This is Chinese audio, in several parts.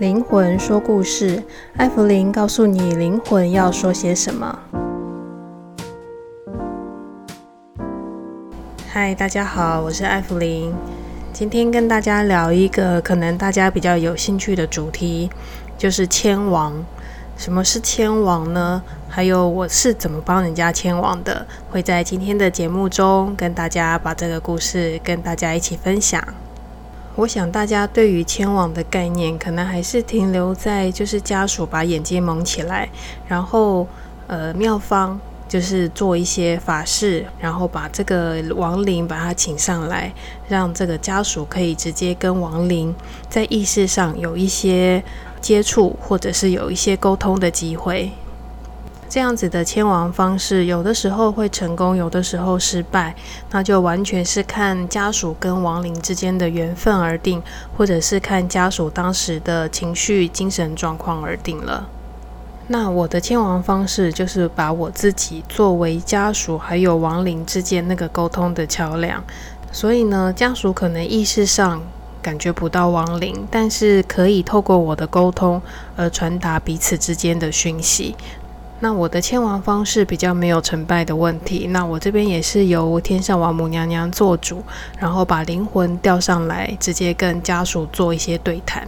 灵魂说故事，艾芙琳告诉你灵魂要说些什么。嗨，大家好，我是艾芙琳，今天跟大家聊一个可能大家比较有兴趣的主题，就是迁亡。什么是迁亡呢？还有我是怎么帮人家迁亡的？会在今天的节目中跟大家把这个故事跟大家一起分享。我想大家对于迁往的概念，可能还是停留在就是家属把眼睛蒙起来，然后呃妙方就是做一些法事，然后把这个亡灵把他请上来，让这个家属可以直接跟亡灵在意识上有一些。接触或者是有一些沟通的机会，这样子的迁亡方式，有的时候会成功，有的时候失败，那就完全是看家属跟亡灵之间的缘分而定，或者是看家属当时的情绪、精神状况而定了。那我的迁亡方式就是把我自己作为家属还有亡灵之间那个沟通的桥梁，所以呢，家属可能意识上。感觉不到亡灵，但是可以透过我的沟通而传达彼此之间的讯息。那我的签王方式比较没有成败的问题。那我这边也是由天上王母娘娘做主，然后把灵魂调上来，直接跟家属做一些对谈。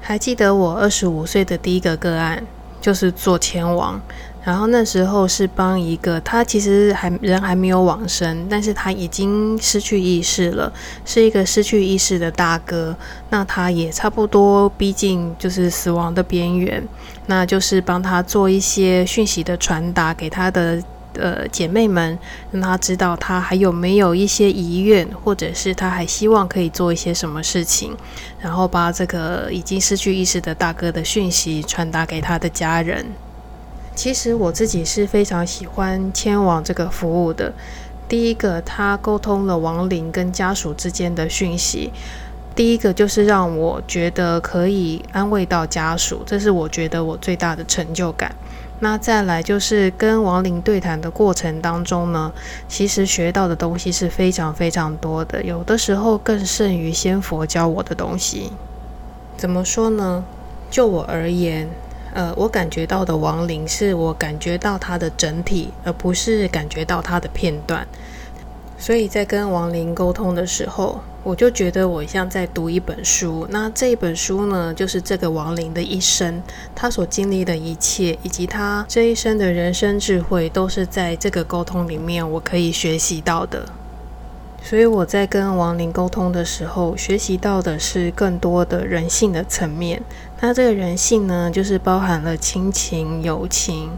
还记得我二十五岁的第一个个案，就是做签王。然后那时候是帮一个他其实还人还没有往生，但是他已经失去意识了，是一个失去意识的大哥。那他也差不多逼近就是死亡的边缘，那就是帮他做一些讯息的传达给他的呃姐妹们，让他知道他还有没有一些遗愿，或者是他还希望可以做一些什么事情，然后把这个已经失去意识的大哥的讯息传达给他的家人。其实我自己是非常喜欢迁亡这个服务的。第一个，他沟通了亡灵跟家属之间的讯息。第一个就是让我觉得可以安慰到家属，这是我觉得我最大的成就感。那再来就是跟亡灵对谈的过程当中呢，其实学到的东西是非常非常多的，有的时候更胜于仙佛教我的东西。怎么说呢？就我而言。呃，我感觉到的亡灵是我感觉到它的整体，而不是感觉到它的片段。所以在跟亡灵沟通的时候，我就觉得我像在读一本书。那这一本书呢，就是这个亡灵的一生，他所经历的一切，以及他这一生的人生智慧，都是在这个沟通里面我可以学习到的。所以我在跟亡灵沟通的时候，学习到的是更多的人性的层面。那这个人性呢，就是包含了亲情、友情，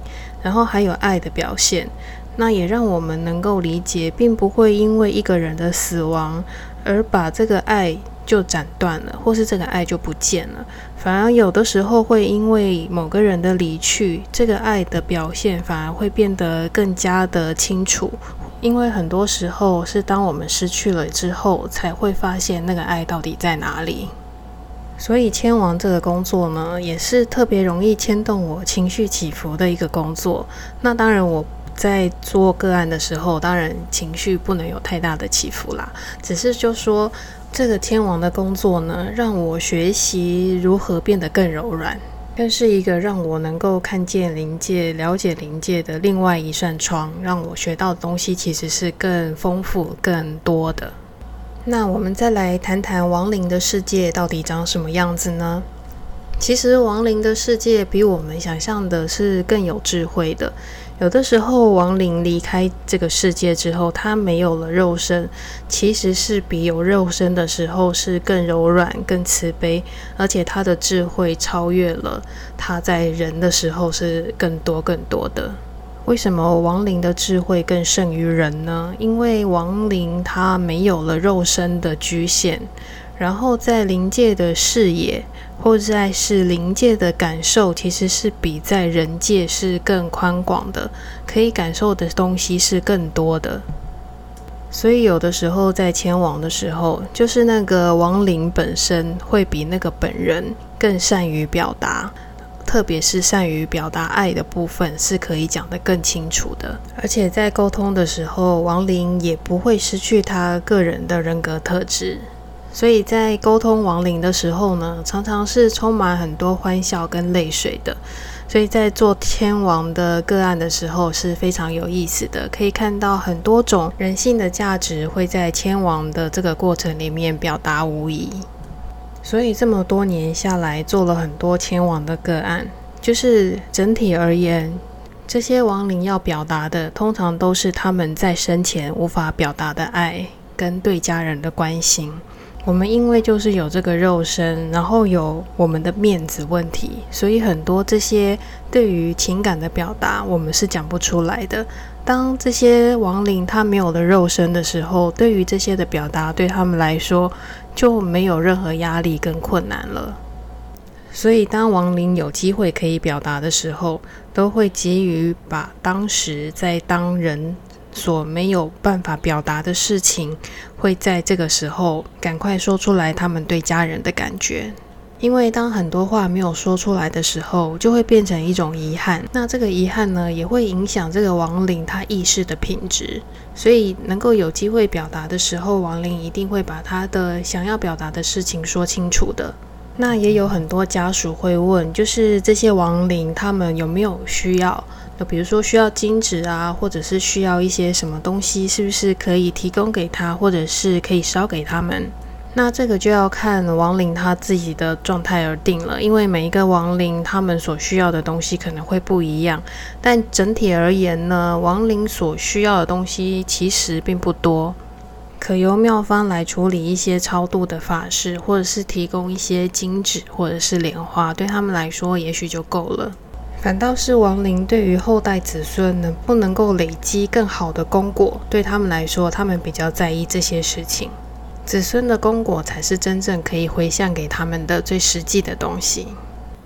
然后还有爱的表现。那也让我们能够理解，并不会因为一个人的死亡而把这个爱就斩断了，或是这个爱就不见了。反而有的时候会因为某个人的离去，这个爱的表现反而会变得更加的清楚。因为很多时候是当我们失去了之后，才会发现那个爱到底在哪里。所以天王这个工作呢，也是特别容易牵动我情绪起伏的一个工作。那当然，我在做个案的时候，当然情绪不能有太大的起伏啦。只是就说这个天王的工作呢，让我学习如何变得更柔软。更是一个让我能够看见灵界、了解灵界的另外一扇窗，让我学到的东西其实是更丰富、更多的。那我们再来谈谈亡灵的世界到底长什么样子呢？其实亡灵的世界比我们想象的是更有智慧的。有的时候，亡灵离开这个世界之后，他没有了肉身，其实是比有肉身的时候是更柔软、更慈悲，而且他的智慧超越了他在人的时候是更多更多的。为什么亡灵的智慧更胜于人呢？因为亡灵他没有了肉身的局限。然后在灵界的视野，或者是灵界的感受，其实是比在人界是更宽广的，可以感受的东西是更多的。所以有的时候在迁往的时候，就是那个亡灵本身会比那个本人更善于表达，特别是善于表达爱的部分，是可以讲得更清楚的。而且在沟通的时候，亡灵也不会失去他个人的人格特质。所以在沟通亡灵的时候呢，常常是充满很多欢笑跟泪水的。所以在做天王的个案的时候是非常有意思的，可以看到很多种人性的价值会在天王的这个过程里面表达无遗。所以这么多年下来，做了很多牵亡的个案，就是整体而言，这些亡灵要表达的，通常都是他们在生前无法表达的爱跟对家人的关心。我们因为就是有这个肉身，然后有我们的面子问题，所以很多这些对于情感的表达，我们是讲不出来的。当这些亡灵他没有了肉身的时候，对于这些的表达，对他们来说就没有任何压力跟困难了。所以当亡灵有机会可以表达的时候，都会急于把当时在当人。所没有办法表达的事情，会在这个时候赶快说出来。他们对家人的感觉，因为当很多话没有说出来的时候，就会变成一种遗憾。那这个遗憾呢，也会影响这个亡灵他意识的品质。所以能够有机会表达的时候，亡灵一定会把他的想要表达的事情说清楚的。那也有很多家属会问，就是这些亡灵他们有没有需要？就比如说需要金纸啊，或者是需要一些什么东西，是不是可以提供给他，或者是可以烧给他们？那这个就要看亡灵他自己的状态而定了，因为每一个亡灵他们所需要的东西可能会不一样。但整体而言呢，亡灵所需要的东西其实并不多，可由妙方来处理一些超度的法事，或者是提供一些金纸或者是莲花，对他们来说也许就够了。反倒是亡灵对于后代子孙能不能够累积更好的功果，对他们来说，他们比较在意这些事情。子孙的功果才是真正可以回向给他们的最实际的东西。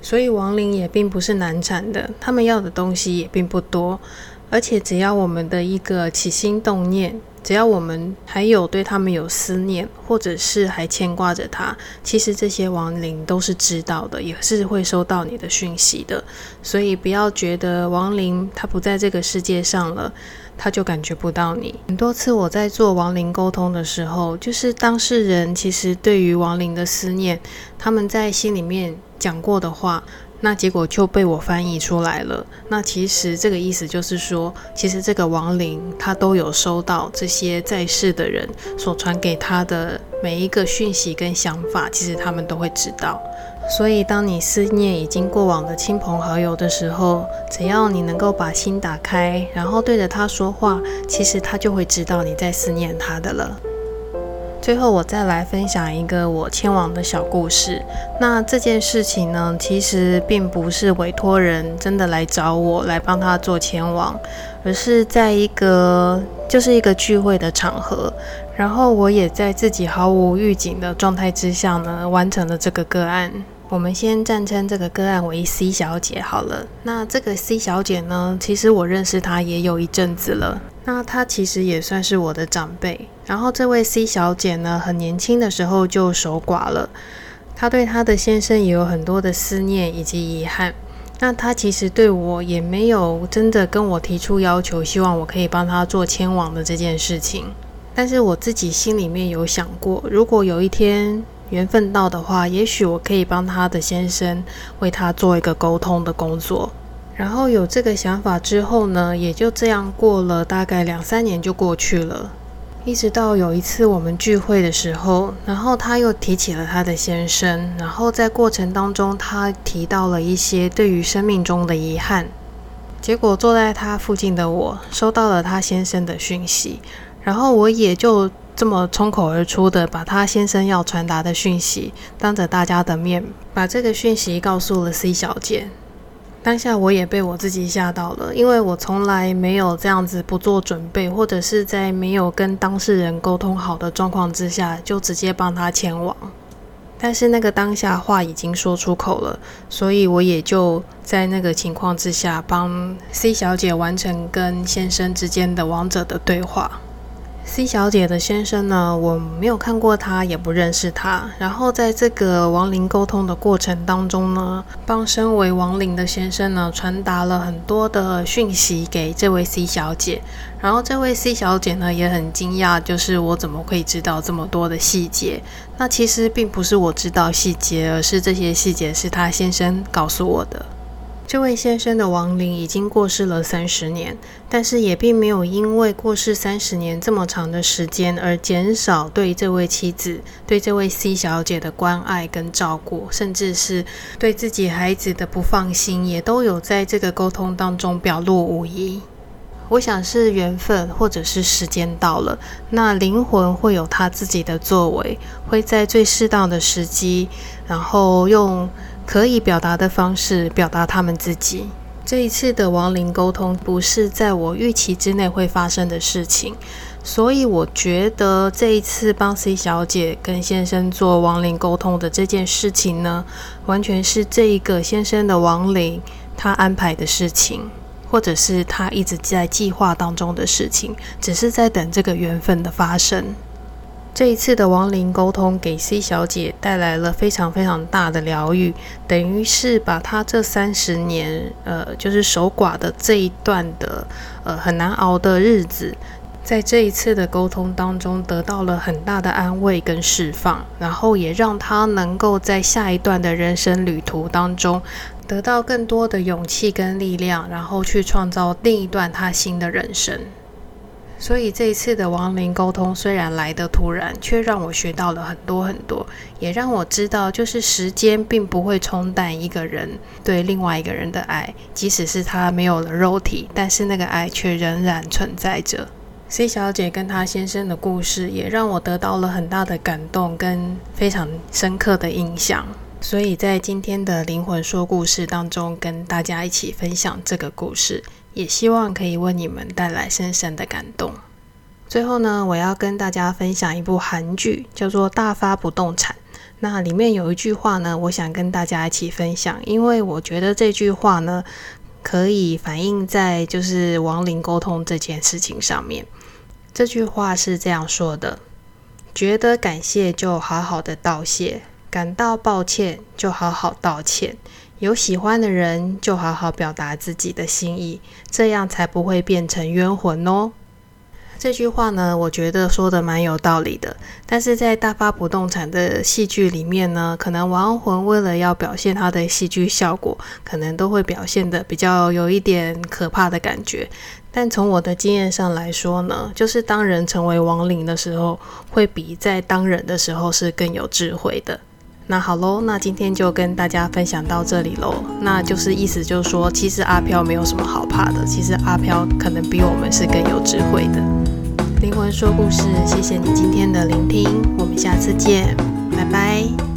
所以亡灵也并不是难产的，他们要的东西也并不多，而且只要我们的一个起心动念。只要我们还有对他们有思念，或者是还牵挂着他，其实这些亡灵都是知道的，也是会收到你的讯息的。所以不要觉得亡灵他不在这个世界上了，他就感觉不到你。很多次我在做亡灵沟通的时候，就是当事人其实对于亡灵的思念，他们在心里面讲过的话。那结果就被我翻译出来了。那其实这个意思就是说，其实这个亡灵他都有收到这些在世的人所传给他的每一个讯息跟想法，其实他们都会知道。所以当你思念已经过往的亲朋好友的时候，只要你能够把心打开，然后对着他说话，其实他就会知道你在思念他的了。最后，我再来分享一个我签网的小故事。那这件事情呢，其实并不是委托人真的来找我来帮他做签网，而是在一个就是一个聚会的场合，然后我也在自己毫无预警的状态之下呢，完成了这个个案。我们先暂称这个个案为 C 小姐好了。那这个 C 小姐呢，其实我认识她也有一阵子了。那她其实也算是我的长辈。然后这位 C 小姐呢，很年轻的时候就守寡了。她对她的先生也有很多的思念以及遗憾。那她其实对我也没有真的跟我提出要求，希望我可以帮她做迁往的这件事情。但是我自己心里面有想过，如果有一天缘分到的话，也许我可以帮她的先生为她做一个沟通的工作。然后有这个想法之后呢，也就这样过了大概两三年就过去了。一直到有一次我们聚会的时候，然后他又提起了他的先生，然后在过程当中，他提到了一些对于生命中的遗憾。结果坐在他附近的我收到了他先生的讯息，然后我也就这么冲口而出的把他先生要传达的讯息，当着大家的面把这个讯息告诉了 C 小姐。当下我也被我自己吓到了，因为我从来没有这样子不做准备，或者是在没有跟当事人沟通好的状况之下，就直接帮他前往。但是那个当下话已经说出口了，所以我也就在那个情况之下帮 C 小姐完成跟先生之间的亡者的对话。C 小姐的先生呢，我没有看过他，也不认识他。然后在这个亡灵沟通的过程当中呢，帮身为亡灵的先生呢，传达了很多的讯息给这位 C 小姐。然后这位 C 小姐呢，也很惊讶，就是我怎么可以知道这么多的细节？那其实并不是我知道细节，而是这些细节是他先生告诉我的。这位先生的亡灵已经过世了三十年，但是也并没有因为过世三十年这么长的时间而减少对这位妻子、对这位 C 小姐的关爱跟照顾，甚至是对自己孩子的不放心，也都有在这个沟通当中表露无遗。我想是缘分，或者是时间到了，那灵魂会有他自己的作为，会在最适当的时机，然后用。可以表达的方式表达他们自己。这一次的亡灵沟通不是在我预期之内会发生的事情，所以我觉得这一次帮 C 小姐跟先生做亡灵沟通的这件事情呢，完全是这一个先生的亡灵他安排的事情，或者是他一直在计划当中的事情，只是在等这个缘分的发生。这一次的亡灵沟通给 C 小姐带来了非常非常大的疗愈，等于是把她这三十年，呃，就是守寡的这一段的，呃，很难熬的日子，在这一次的沟通当中得到了很大的安慰跟释放，然后也让她能够在下一段的人生旅途当中得到更多的勇气跟力量，然后去创造另一段她新的人生。所以这一次的亡灵沟通虽然来得突然，却让我学到了很多很多，也让我知道，就是时间并不会冲淡一个人对另外一个人的爱，即使是他没有了肉体，但是那个爱却仍然存在着。C 小姐跟她先生的故事，也让我得到了很大的感动跟非常深刻的印象。所以在今天的灵魂说故事当中，跟大家一起分享这个故事。也希望可以为你们带来深深的感动。最后呢，我要跟大家分享一部韩剧，叫做《大发不动产》。那里面有一句话呢，我想跟大家一起分享，因为我觉得这句话呢，可以反映在就是亡灵沟通这件事情上面。这句话是这样说的：觉得感谢就好好的道谢，感到抱歉就好好道歉。有喜欢的人，就好好表达自己的心意，这样才不会变成冤魂哦。这句话呢，我觉得说的蛮有道理的。但是在大发不动产的戏剧里面呢，可能亡魂为了要表现他的戏剧效果，可能都会表现的比较有一点可怕的感觉。但从我的经验上来说呢，就是当人成为亡灵的时候，会比在当人的时候是更有智慧的。那好喽，那今天就跟大家分享到这里喽。那就是意思就是说，其实阿飘没有什么好怕的，其实阿飘可能比我们是更有智慧的。灵魂说故事，谢谢你今天的聆听，我们下次见，拜拜。